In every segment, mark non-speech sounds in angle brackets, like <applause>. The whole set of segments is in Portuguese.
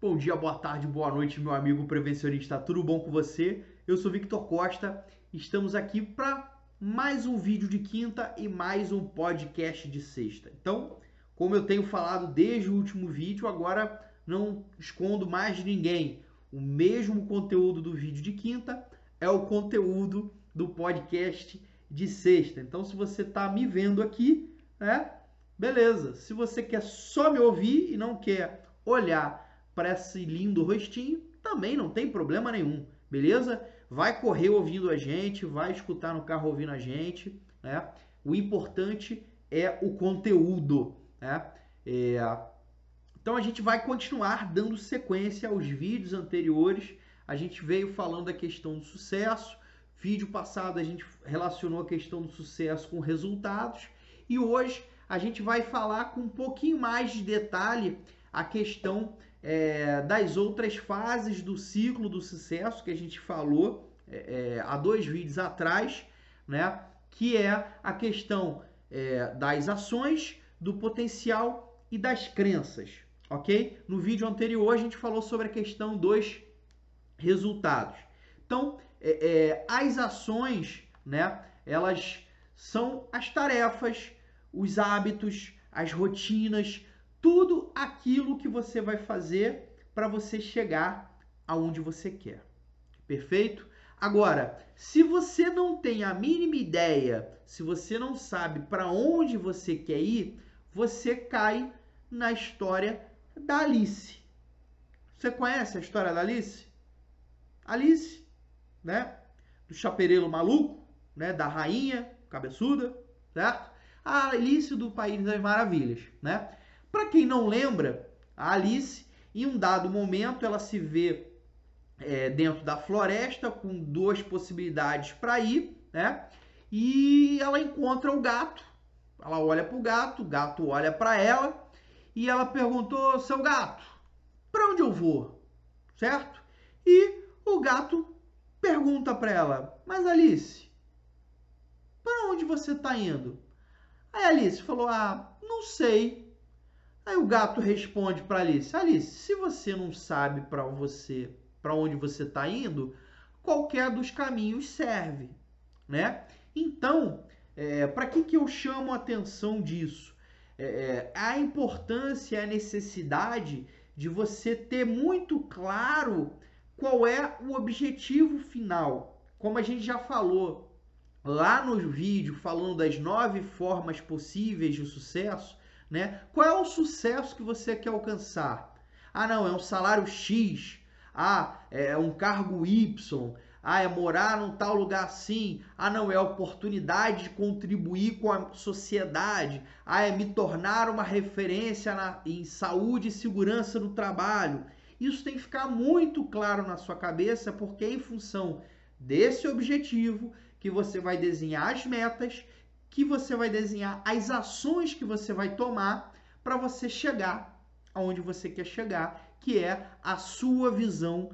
Bom dia, boa tarde, boa noite, meu amigo prevencionista. Tudo bom com você? Eu sou Victor Costa. Estamos aqui para mais um vídeo de quinta e mais um podcast de sexta. Então, como eu tenho falado desde o último vídeo, agora não escondo mais de ninguém. O mesmo conteúdo do vídeo de quinta é o conteúdo do podcast de sexta. Então, se você está me vendo aqui, né? Beleza. Se você quer só me ouvir e não quer olhar para esse lindo rostinho, também não tem problema nenhum, beleza? Vai correr ouvindo a gente, vai escutar no carro ouvindo a gente, né? O importante é o conteúdo, né? É... Então a gente vai continuar dando sequência aos vídeos anteriores. A gente veio falando da questão do sucesso. Vídeo passado a gente relacionou a questão do sucesso com resultados. E hoje a gente vai falar com um pouquinho mais de detalhe a questão é, das outras fases do ciclo do sucesso que a gente falou é, é, há dois vídeos atrás, né? Que é a questão é, das ações, do potencial e das crenças, ok? No vídeo anterior a gente falou sobre a questão dos resultados. Então, é, é, as ações, né? Elas são as tarefas, os hábitos, as rotinas, tudo aquilo que você vai fazer para você chegar aonde você quer. Perfeito? Agora, se você não tem a mínima ideia, se você não sabe para onde você quer ir, você cai na história da Alice. Você conhece a história da Alice? Alice, né? Do chapereiro maluco, né? Da rainha cabeçuda, certo? A Alice do País das Maravilhas, né? Para quem não lembra, a Alice, em um dado momento, ela se vê é, dentro da floresta com duas possibilidades para ir, né? E ela encontra o gato. Ela olha para o gato, o gato olha para ela e ela perguntou: "Seu gato, para onde eu vou?" Certo? E o gato pergunta para ela: "Mas Alice, para onde você está indo?" Aí Alice falou: "Ah, não sei. Aí o gato responde para Alice: Alice, se você não sabe para você, para onde você está indo, qualquer dos caminhos serve, né? Então, é, para que que eu chamo a atenção disso? É, é, a importância, a necessidade de você ter muito claro qual é o objetivo final. Como a gente já falou lá no vídeo falando das nove formas possíveis de sucesso, né? Qual é o sucesso que você quer alcançar? Ah, não, é um salário X. Ah, é um cargo Y. Ah, é morar num tal lugar assim. Ah, não, é oportunidade de contribuir com a sociedade. Ah, é me tornar uma referência na, em saúde e segurança no trabalho. Isso tem que ficar muito claro na sua cabeça, porque é em função desse objetivo que você vai desenhar as metas que você vai desenhar as ações que você vai tomar para você chegar aonde você quer chegar, que é a sua visão,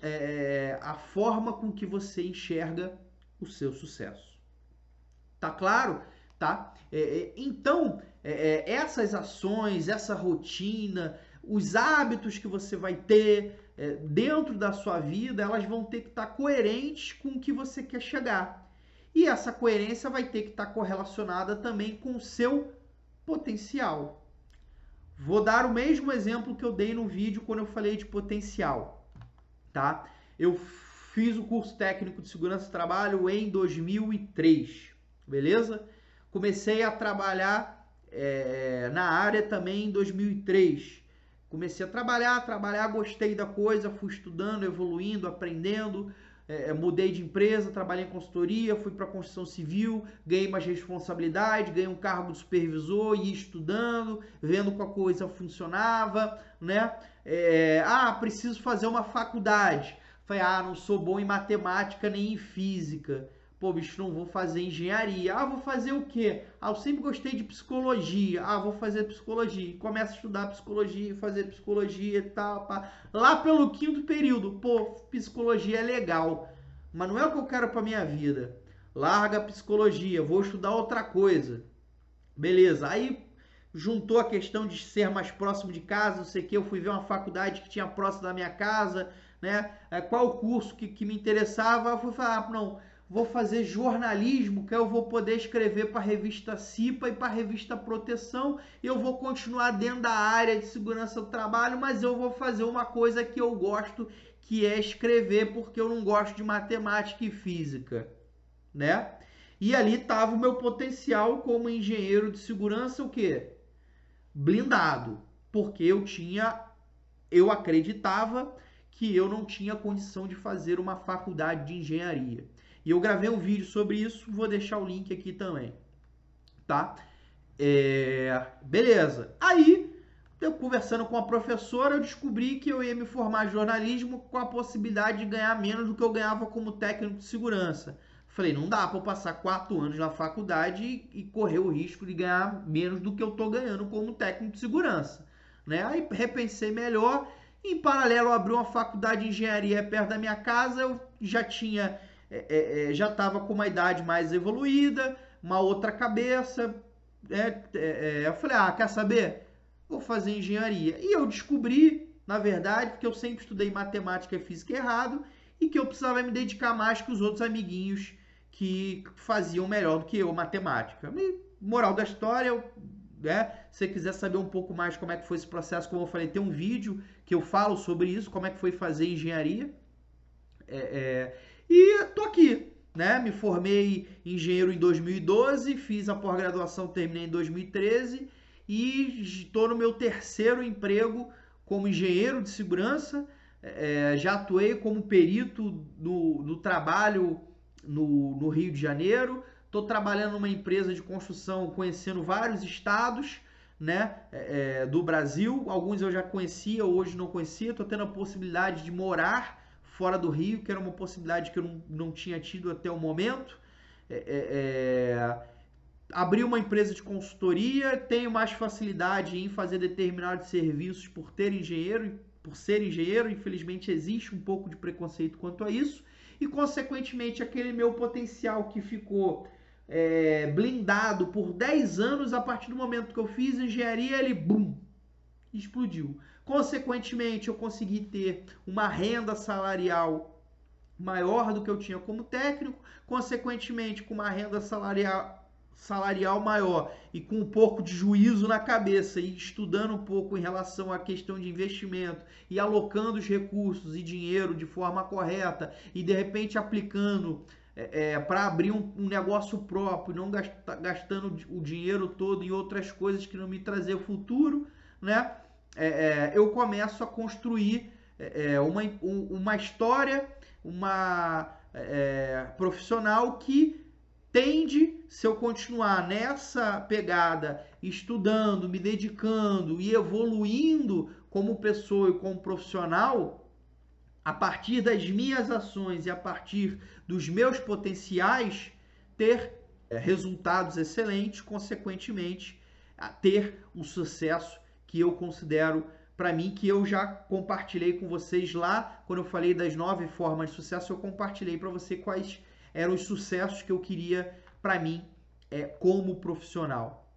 é, a forma com que você enxerga o seu sucesso. Tá claro? Tá? É, é então, é, é, essas ações, essa rotina, os hábitos que você vai ter é, dentro da sua vida, elas vão ter que estar coerentes com o que você quer chegar. E essa coerência vai ter que estar correlacionada também com o seu potencial. Vou dar o mesmo exemplo que eu dei no vídeo quando eu falei de potencial, tá? Eu fiz o curso técnico de segurança do trabalho em 2003, beleza? Comecei a trabalhar é, na área também em 2003. Comecei a trabalhar, trabalhar, gostei da coisa, fui estudando, evoluindo, aprendendo, é, é, mudei de empresa, trabalhei em consultoria, fui para construção civil, ganhei mais responsabilidade, ganhei um cargo de supervisor, ia estudando, vendo a coisa funcionava, né? É, ah, preciso fazer uma faculdade. Falei, ah, não sou bom em matemática nem em física. Pô, bicho, não vou fazer engenharia. Ah, vou fazer o quê? Ah, eu sempre gostei de psicologia. Ah, vou fazer psicologia. Começa a estudar psicologia, fazer psicologia e tal. Pá. Lá pelo quinto período, pô, psicologia é legal. Mas não é o que eu quero pra minha vida. Larga a psicologia, vou estudar outra coisa. Beleza, aí juntou a questão de ser mais próximo de casa, não sei o que, eu fui ver uma faculdade que tinha próximo da minha casa, né? É, qual o curso que, que me interessava, eu fui falar, ah, não, vou fazer jornalismo, que eu vou poder escrever para a revista CIPA e para a revista Proteção, eu vou continuar dentro da área de segurança do trabalho, mas eu vou fazer uma coisa que eu gosto, que é escrever, porque eu não gosto de matemática e física, né? E ali estava o meu potencial como engenheiro de segurança, o quê? blindado, porque eu tinha, eu acreditava que eu não tinha condição de fazer uma faculdade de engenharia. E eu gravei um vídeo sobre isso, vou deixar o link aqui também, tá? É, beleza. Aí, eu conversando com a professora, eu descobri que eu ia me formar em jornalismo com a possibilidade de ganhar menos do que eu ganhava como técnico de segurança. Falei, não dá para eu passar quatro anos na faculdade e, correr o risco de ganhar menos do que eu tô ganhando como técnico de segurança. Né? Aí repensei melhor. Em paralelo, abri uma faculdade de engenharia perto da minha casa. Eu já tinha, é, é, é já estava com uma idade mais evoluída, uma outra cabeça. Né? É, é, eu falei, ah, quer saber? Vou fazer engenharia. E eu descobri, na verdade, porque eu sempre estudei matemática e física errado, e que eu precisava me dedicar mais que os outros amiguinhos que faziam melhor do que eu matemática. E, moral da história, né? Se você quiser saber um pouco mais como é que foi esse processo, como eu falei, tem um vídeo que eu falo sobre isso, como é que foi fazer engenharia. É, é, e tô aqui, né? Me formei engenheiro em 2012, fiz a pós-graduação, terminei em 2013 e estou no meu terceiro emprego como engenheiro de segurança. É, já atuei como perito no, no trabalho no, no Rio de Janeiro. Estou trabalhando numa empresa de construção, conhecendo vários estados né, é, é, do Brasil. Alguns eu já conhecia, hoje não conhecia. Estou tendo a possibilidade de morar fora do Rio, que era uma possibilidade que eu não, não tinha tido até o momento. É, é, é uma empresa de consultoria, tenho mais facilidade em fazer determinados serviços por ter engenheiro, por ser engenheiro. Infelizmente existe um pouco de preconceito quanto a isso e, consequentemente, aquele meu potencial que ficou é, blindado por 10 anos, a partir do momento que eu fiz engenharia, ele bum, explodiu. Consequentemente, eu consegui ter uma renda salarial maior do que eu tinha como técnico, consequentemente, com uma renda salarial salarial maior e com um pouco de juízo na cabeça e estudando um pouco em relação à questão de investimento e alocando os recursos e dinheiro de forma correta e de repente aplicando é, é para abrir um, um, negócio próprio, não gastando o dinheiro todo em outras coisas que não me trazer futuro, né? É, é, eu começo a construir é, é, uma, uma história, uma profissional que tende, se eu continuar nessa pegada, estudando, me dedicando e evoluindo como pessoa e como profissional, a partir das minhas ações e a partir dos meus potenciais, ter é, resultados excelentes, consequentemente, ter um sucesso que eu considero para mim, que eu já compartilhei com vocês lá, quando eu falei das nove formas de sucesso, eu compartilhei para você quais eram os sucessos que eu queria para mim é, como profissional,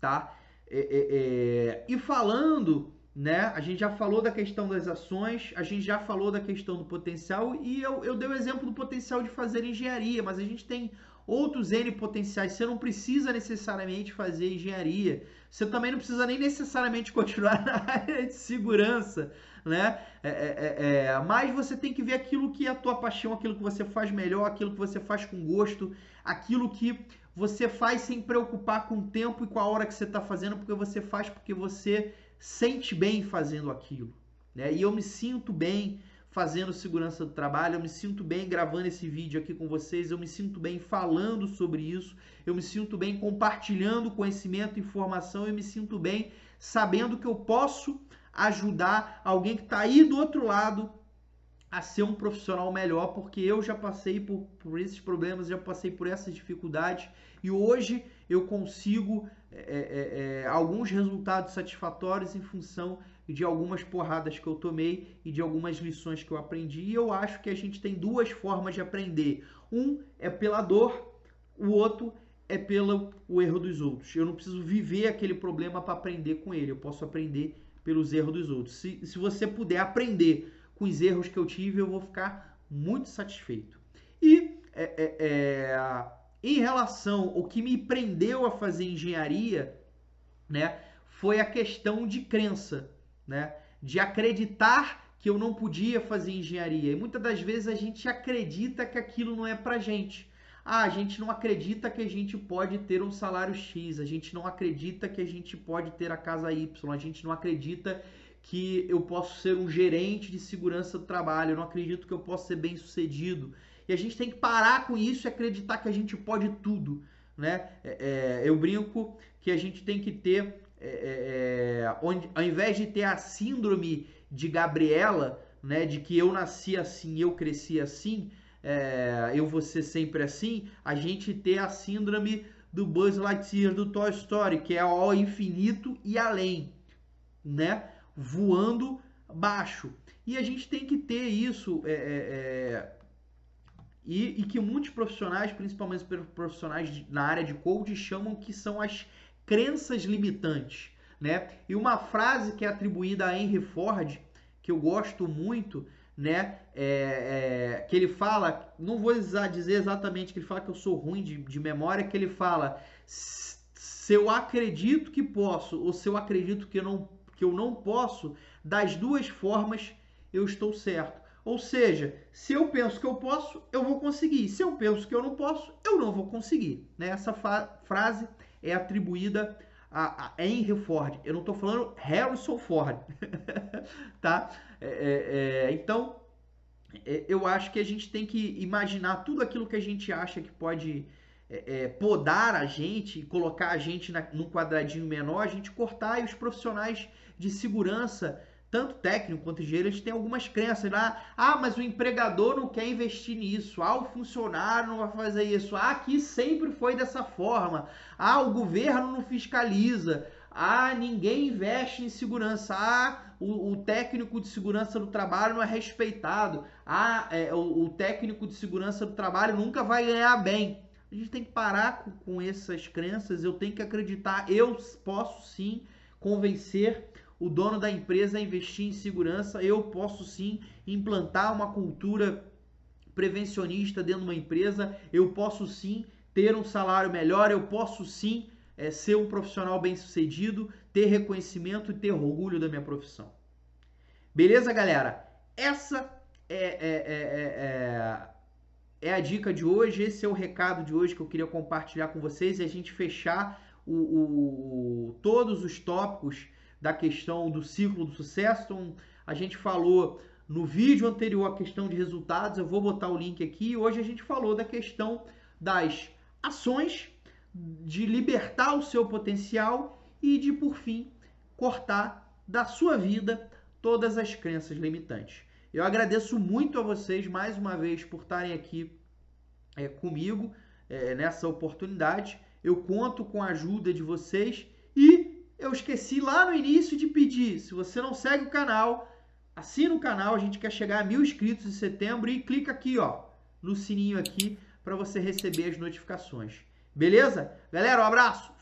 tá? É, é, é, e falando, né? A gente já falou da questão das ações, a gente já falou da questão do potencial e eu, eu dei o exemplo do potencial de fazer engenharia, mas a gente tem outros N potenciais. Você não precisa necessariamente fazer engenharia. Você também não precisa nem necessariamente <laughs> continuar na área de segurança, né? É, é, é, é, mas você tem que ver aquilo que é a tua paixão, aquilo que você faz melhor, aquilo que você faz com gosto, aquilo que você faz sem preocupar com o tempo e com a hora que você está fazendo, porque você faz porque você sente bem fazendo aquilo. Né? E eu me sinto bem fazendo segurança do trabalho, eu me sinto bem gravando esse vídeo aqui com vocês, eu me sinto bem falando sobre isso, eu me sinto bem compartilhando conhecimento, informação, eu me sinto bem sabendo que eu posso ajudar alguém que está aí do outro lado a ser um profissional melhor, porque eu já passei por, por esses problemas, já passei por essas dificuldades e hoje eu consigo é, é, é, alguns resultados satisfatórios em função de algumas porradas que eu tomei e de algumas lições que eu aprendi. E eu acho que a gente tem duas formas de aprender. Um é pela dor, o outro é pelo o erro dos outros. Eu não preciso viver aquele problema para aprender com ele. Eu posso aprender pelos erros dos outros. Se, se você puder aprender com os erros que eu tive, eu vou ficar muito satisfeito. E é, é, é, em relação ao que me prendeu a fazer engenharia, né, foi a questão de crença, né, de acreditar que eu não podia fazer engenharia. E muitas das vezes a gente acredita que aquilo não é pra gente. Ah, a gente não acredita que a gente pode ter um salário X, a gente não acredita que a gente pode ter a casa Y, a gente não acredita que eu posso ser um gerente de segurança do trabalho, eu não acredito que eu possa ser bem sucedido. E a gente tem que parar com isso e acreditar que a gente pode tudo. Né? É, é, eu brinco que a gente tem que ter, é, é, é onde, ao invés de ter a síndrome de Gabriela, né, de que eu nasci assim, eu cresci assim, é, eu vou ser sempre assim, a gente ter a síndrome do Buzz Lightyear do Toy Story, que é ao infinito e além, né? Voando baixo. E a gente tem que ter isso, é, e, e, que muitos profissionais, principalmente profissionais na área de coach, chamam que são as crenças limitantes, né? E uma frase que é atribuída a Henry Ford, que eu gosto muito, né? É, é, que ele fala, não vou dizer exatamente que ele fala que eu sou ruim de, de memória, que ele fala se eu acredito que posso ou se eu acredito que não, que eu não posso, das duas formas eu estou certo. Ou seja, se eu penso que eu posso, eu vou conseguir. Se eu penso que eu não posso, eu não vou conseguir. Né? Essa frase é atribuída a, a Henry Ford. Eu não estou falando Harrison Ford, <laughs> tá? É, é, é, então, é, eu acho que a gente tem que imaginar tudo aquilo que a gente acha que pode é, é, podar a gente, colocar a gente na, num quadradinho menor, a gente cortar e os profissionais de segurança tanto técnico quanto engenheiro, eles têm algumas crenças lá. Ah, mas o empregador não quer investir nisso. Ah, o funcionário não vai fazer isso. Ah, aqui sempre foi dessa forma. Ah, o governo não fiscaliza. Ah, ninguém investe em segurança. Ah, o, o técnico de segurança do trabalho não é respeitado. Ah, é, o, o, técnico de segurança do trabalho nunca vai ganhar bem. A gente tem que parar com, com essas crenças. Eu tenho que acreditar. Eu posso sim convencer o dono da empresa investir em segurança, eu posso sim implantar uma cultura prevencionista dentro de uma empresa, eu posso sim ter um salário melhor, eu posso sim é, ser um profissional bem sucedido, ter reconhecimento e ter orgulho da minha profissão. Beleza, galera? Essa é, é, é, é, a dica de hoje, esse é o recado de hoje que eu queria compartilhar com vocês e a gente fechar o, o, todos os tópicos da questão do ciclo do sucesso. Então, a gente falou no vídeo anterior a questão de resultados, eu vou botar o link aqui. Hoje a gente falou da questão das ações, de libertar o seu potencial e de, por fim, cortar da sua vida todas as crenças limitantes. Eu agradeço muito a vocês mais uma vez por estarem aqui é, comigo é, nessa oportunidade. Eu conto com a ajuda de vocês e eu esqueci lá no início de pedir. Se você não segue o canal, assina o canal. A gente quer chegar a mil inscritos em setembro e clica aqui, ó, no sininho aqui para você receber as notificações. Beleza? Galera, um abraço.